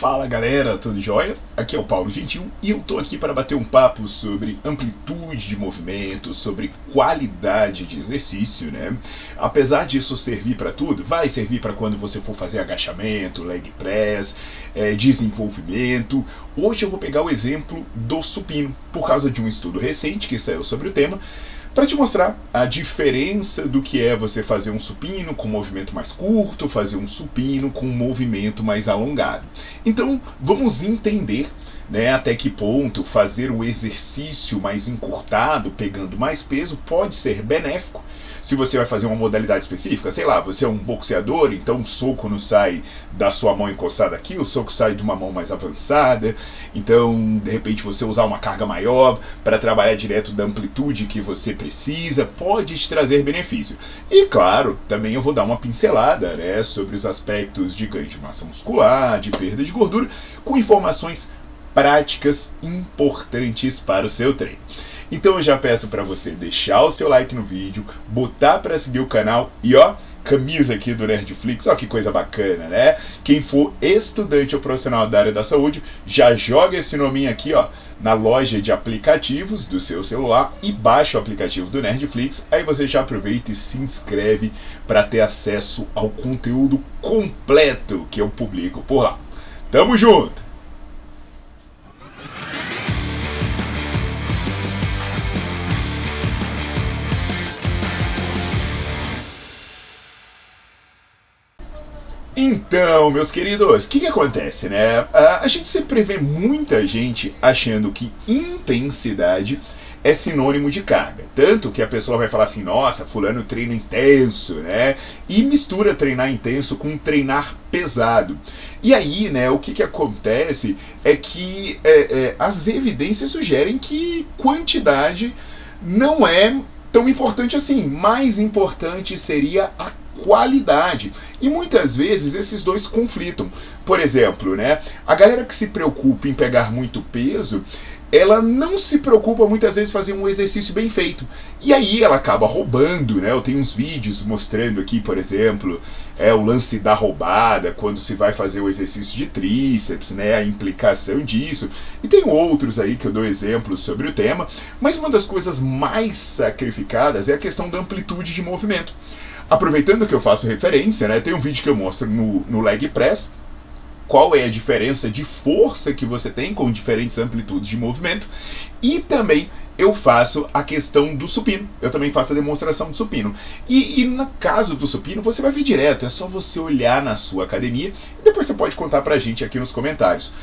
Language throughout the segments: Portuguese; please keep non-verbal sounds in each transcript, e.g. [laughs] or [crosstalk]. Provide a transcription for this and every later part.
Fala galera, tudo jóia? Aqui é o Paulo Gentil e eu tô aqui para bater um papo sobre amplitude de movimento, sobre qualidade de exercício, né? Apesar disso servir para tudo, vai servir para quando você for fazer agachamento, leg press, é, desenvolvimento. Hoje eu vou pegar o exemplo do supino, por causa de um estudo recente que saiu sobre o tema para te mostrar a diferença do que é você fazer um supino com um movimento mais curto, fazer um supino com um movimento mais alongado. Então, vamos entender né, até que ponto fazer o exercício mais encurtado, pegando mais peso, pode ser benéfico se você vai fazer uma modalidade específica, sei lá, você é um boxeador, então o soco não sai da sua mão encostada aqui, o soco sai de uma mão mais avançada, então de repente você usar uma carga maior para trabalhar direto da amplitude que você precisa, pode te trazer benefício. E claro, também eu vou dar uma pincelada né, sobre os aspectos de ganho de massa muscular, de perda de gordura, com informações práticas importantes para o seu treino. Então eu já peço para você deixar o seu like no vídeo, botar para seguir o canal e ó, camisa aqui do Nerdflix, ó que coisa bacana, né? Quem for estudante ou profissional da área da saúde, já joga esse nominho aqui, ó, na loja de aplicativos do seu celular e baixa o aplicativo do Nerdflix. Aí você já aproveita e se inscreve para ter acesso ao conteúdo completo que eu publico por lá. Tamo junto! Então, meus queridos, o que, que acontece, né? A gente sempre vê muita gente achando que intensidade é sinônimo de carga. Tanto que a pessoa vai falar assim, nossa, fulano treina intenso, né? E mistura treinar intenso com treinar pesado. E aí, né, o que, que acontece é que é, é, as evidências sugerem que quantidade não é tão importante assim. Mais importante seria a qualidade. E muitas vezes esses dois conflitam. Por exemplo, né, a galera que se preocupa em pegar muito peso, ela não se preocupa muitas vezes fazer um exercício bem feito. E aí ela acaba roubando, né? Eu tenho uns vídeos mostrando aqui, por exemplo, é o lance da roubada, quando se vai fazer o exercício de tríceps, né? A implicação disso. E tem outros aí que eu dou exemplos sobre o tema, mas uma das coisas mais sacrificadas é a questão da amplitude de movimento. Aproveitando que eu faço referência, né, tem um vídeo que eu mostro no, no leg press, qual é a diferença de força que você tem com diferentes amplitudes de movimento, e também eu faço a questão do supino. Eu também faço a demonstração do supino. E, e, no caso do supino, você vai ver direto. É só você olhar na sua academia e depois você pode contar pra gente aqui nos comentários.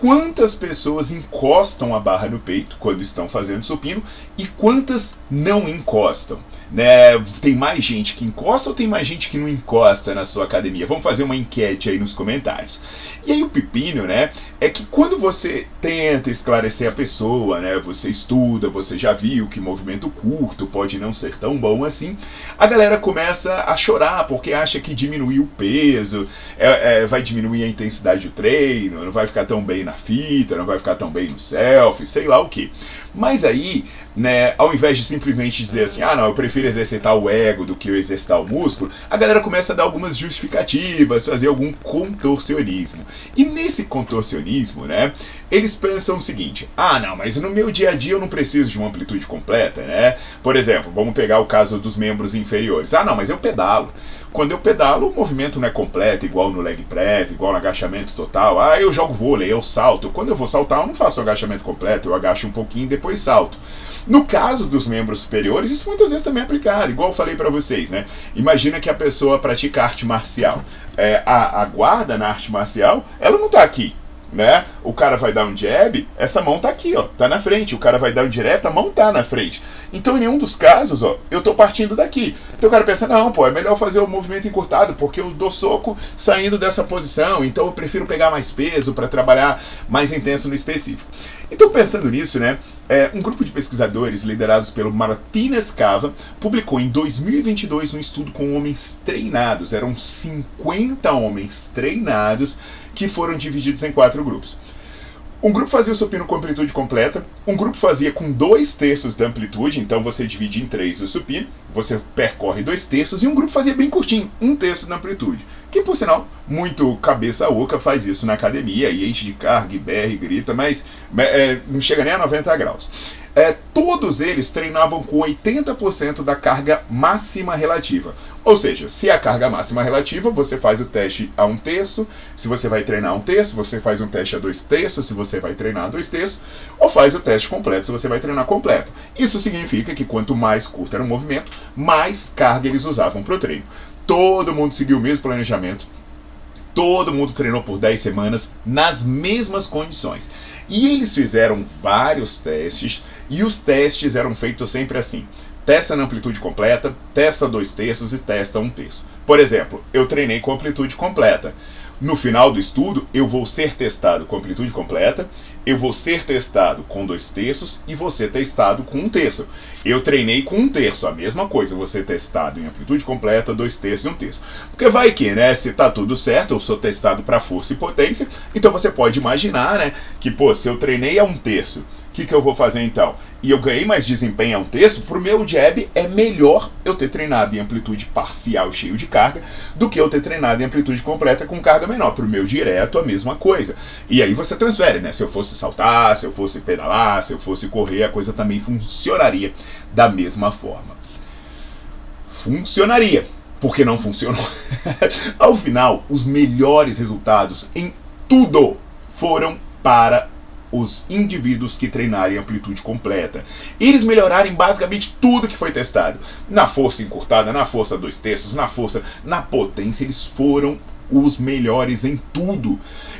Quantas pessoas encostam a barra no peito quando estão fazendo supino e quantas não encostam? Né? Tem mais gente que encosta ou tem mais gente que não encosta na sua academia? Vamos fazer uma enquete aí nos comentários. E aí o pepino, né, é que quando você tenta esclarecer a pessoa, né, você estuda, você já viu que movimento curto pode não ser tão bom assim, a galera começa a chorar porque acha que diminuir o peso, é, é, vai diminuir a intensidade do treino, não vai ficar tão bem na fita, não vai ficar tão bem no selfie, sei lá o que. Mas aí, né, ao invés de simplesmente dizer assim, ah não, eu prefiro exercitar o ego do que eu exercitar o músculo, a galera começa a dar algumas justificativas, fazer algum contorcionismo. E nesse contorcionismo, né, eles pensam o seguinte: ah não, mas no meu dia a dia eu não preciso de uma amplitude completa, né? Por exemplo, vamos pegar o caso dos membros inferiores. Ah não, mas eu pedalo. Quando eu pedalo, o movimento não é completo, igual no leg press, igual no agachamento total. Ah, eu jogo vôlei, eu salto. Quando eu vou saltar, eu não faço agachamento completo, eu agacho um pouquinho e depois salto. No caso dos membros superiores, isso muitas vezes também é aplicado, igual eu falei para vocês, né? Imagina que a pessoa pratica arte marcial. É, a, a guarda na arte marcial, ela não tá aqui né? O cara vai dar um jab, essa mão tá aqui, ó, tá na frente. O cara vai dar um direto, a mão tá na frente. Então, em nenhum dos casos, ó, eu tô partindo daqui. Então o cara pensa, não, pô, é melhor fazer o movimento encurtado, porque eu dou soco saindo dessa posição, então eu prefiro pegar mais peso para trabalhar mais intenso no específico. Então, pensando nisso, né, é, um grupo de pesquisadores liderados pelo Martinez Cava publicou em 2022 um estudo com homens treinados. Eram 50 homens treinados que foram divididos em quatro grupos. Um grupo fazia o supino com amplitude completa, um grupo fazia com dois terços da amplitude, então você divide em três o supino, você percorre dois terços, e um grupo fazia bem curtinho, um terço da amplitude. Que por sinal, muito cabeça oca faz isso na academia e enche de carga e berra e grita, mas é, não chega nem a 90 graus é, todos eles treinavam com 80% da carga máxima relativa. Ou seja, se a carga máxima relativa, você faz o teste a um terço, se você vai treinar um terço, você faz um teste a dois terços, se você vai treinar a dois terços, ou faz o teste completo se você vai treinar completo. Isso significa que quanto mais curto era o movimento, mais carga eles usavam para o treino. Todo mundo seguiu o mesmo planejamento, todo mundo treinou por 10 semanas nas mesmas condições. E eles fizeram vários testes, e os testes eram feitos sempre assim: testa na amplitude completa, testa dois terços e testa um terço. Por exemplo, eu treinei com amplitude completa. No final do estudo, eu vou ser testado com amplitude completa, eu vou ser testado com dois terços e ser testado com um terço. Eu treinei com um terço, a mesma coisa, ser testado em amplitude completa, dois terços e um terço. Porque vai que, né, se tá tudo certo, eu sou testado para força e potência, então você pode imaginar, né, que, pô, se eu treinei a um terço que, que eu vou fazer então? E eu ganhei mais desempenho a um terço, pro meu jab é melhor eu ter treinado em amplitude parcial cheio de carga do que eu ter treinado em amplitude completa com carga menor. Pro meu direto, a mesma coisa. E aí você transfere, né? Se eu fosse saltar, se eu fosse pedalar, se eu fosse correr, a coisa também funcionaria da mesma forma. Funcionaria, porque não funcionou. [laughs] Ao final, os melhores resultados em tudo foram para os indivíduos que treinarem amplitude completa. Eles melhorarem basicamente tudo que foi testado. Na força encurtada, na força dois terços, na força, na potência, eles foram os melhores em tudo.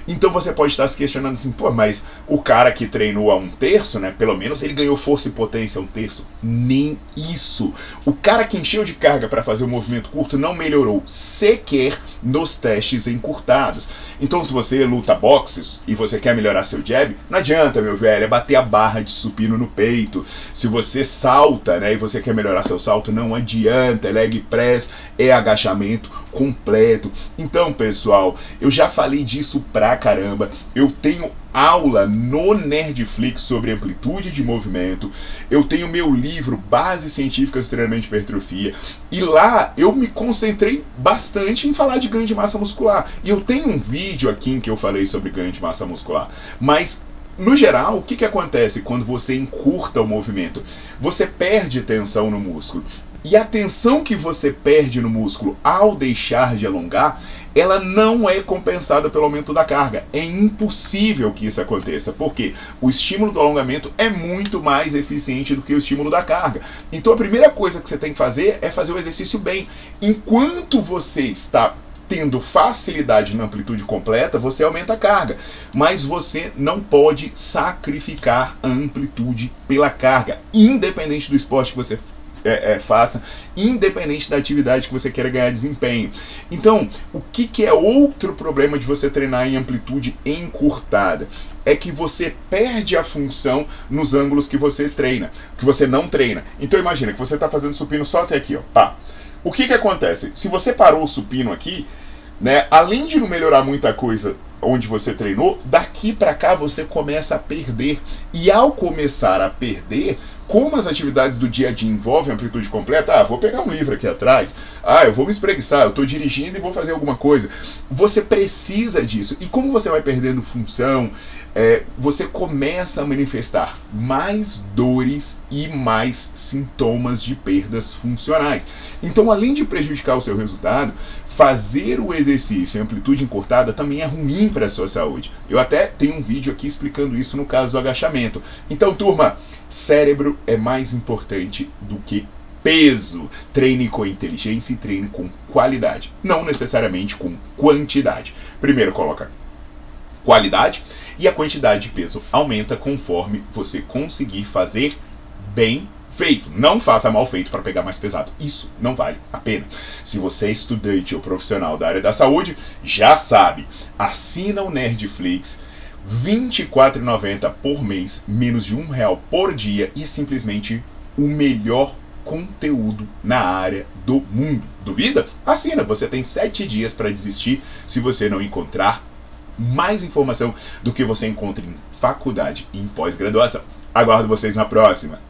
Então você pode estar se questionando assim, pô, mas o cara que treinou a um terço, né? Pelo menos ele ganhou força e potência a um terço. Nem isso. O cara que encheu de carga para fazer o movimento curto não melhorou sequer nos testes encurtados. Então, se você luta boxes e você quer melhorar seu jab, não adianta, meu velho, é bater a barra de supino no peito. Se você salta, né, e você quer melhorar seu salto, não adianta, é leg press é agachamento completo. Então, pessoal, eu já falei disso pra caramba. Eu tenho aula no Nerdflix sobre amplitude de movimento. Eu tenho meu livro Bases Científicas de Treinamento de Hipertrofia. E lá eu me concentrei bastante em falar de ganho de massa muscular. E eu tenho um vídeo aqui em que eu falei sobre ganho de massa muscular. Mas no geral, o que, que acontece quando você encurta o movimento? Você perde tensão no músculo. E a tensão que você perde no músculo ao deixar de alongar, ela não é compensada pelo aumento da carga. É impossível que isso aconteça, porque o estímulo do alongamento é muito mais eficiente do que o estímulo da carga. Então a primeira coisa que você tem que fazer é fazer o exercício bem. Enquanto você está tendo facilidade na amplitude completa, você aumenta a carga. Mas você não pode sacrificar a amplitude pela carga, independente do esporte que você é, é, faça, independente da atividade que você queira ganhar desempenho. Então, o que, que é outro problema de você treinar em amplitude encurtada? É que você perde a função nos ângulos que você treina, que você não treina. Então imagina que você está fazendo supino só até aqui, ó. Pá. O que, que acontece? Se você parou o supino aqui, né, além de não melhorar muita coisa onde você treinou, daqui para cá você começa a perder E ao começar a perder, como as atividades do dia a dia envolvem amplitude completa, ah, vou pegar um livro aqui atrás, ah, eu vou me espreguiçar, eu estou dirigindo e vou fazer alguma coisa. Você precisa disso. E como você vai perdendo função, é, você começa a manifestar mais dores e mais sintomas de perdas funcionais. Então, além de prejudicar o seu resultado, fazer o exercício em amplitude encurtada também é ruim para a sua saúde. Eu até tenho um vídeo aqui explicando isso no caso do agachamento. Então, turma, cérebro é mais importante do que peso. Treine com inteligência e treine com qualidade, não necessariamente com quantidade. Primeiro coloca qualidade e a quantidade de peso aumenta conforme você conseguir fazer bem feito. Não faça mal feito para pegar mais pesado. Isso não vale a pena. Se você é estudante ou profissional da área da saúde, já sabe. Assina o Nerdflix. R$ 24,90 por mês, menos de um real por dia e é simplesmente o melhor conteúdo na área do mundo. Duvida? Assina, você tem sete dias para desistir se você não encontrar mais informação do que você encontra em faculdade e em pós-graduação. Aguardo vocês na próxima.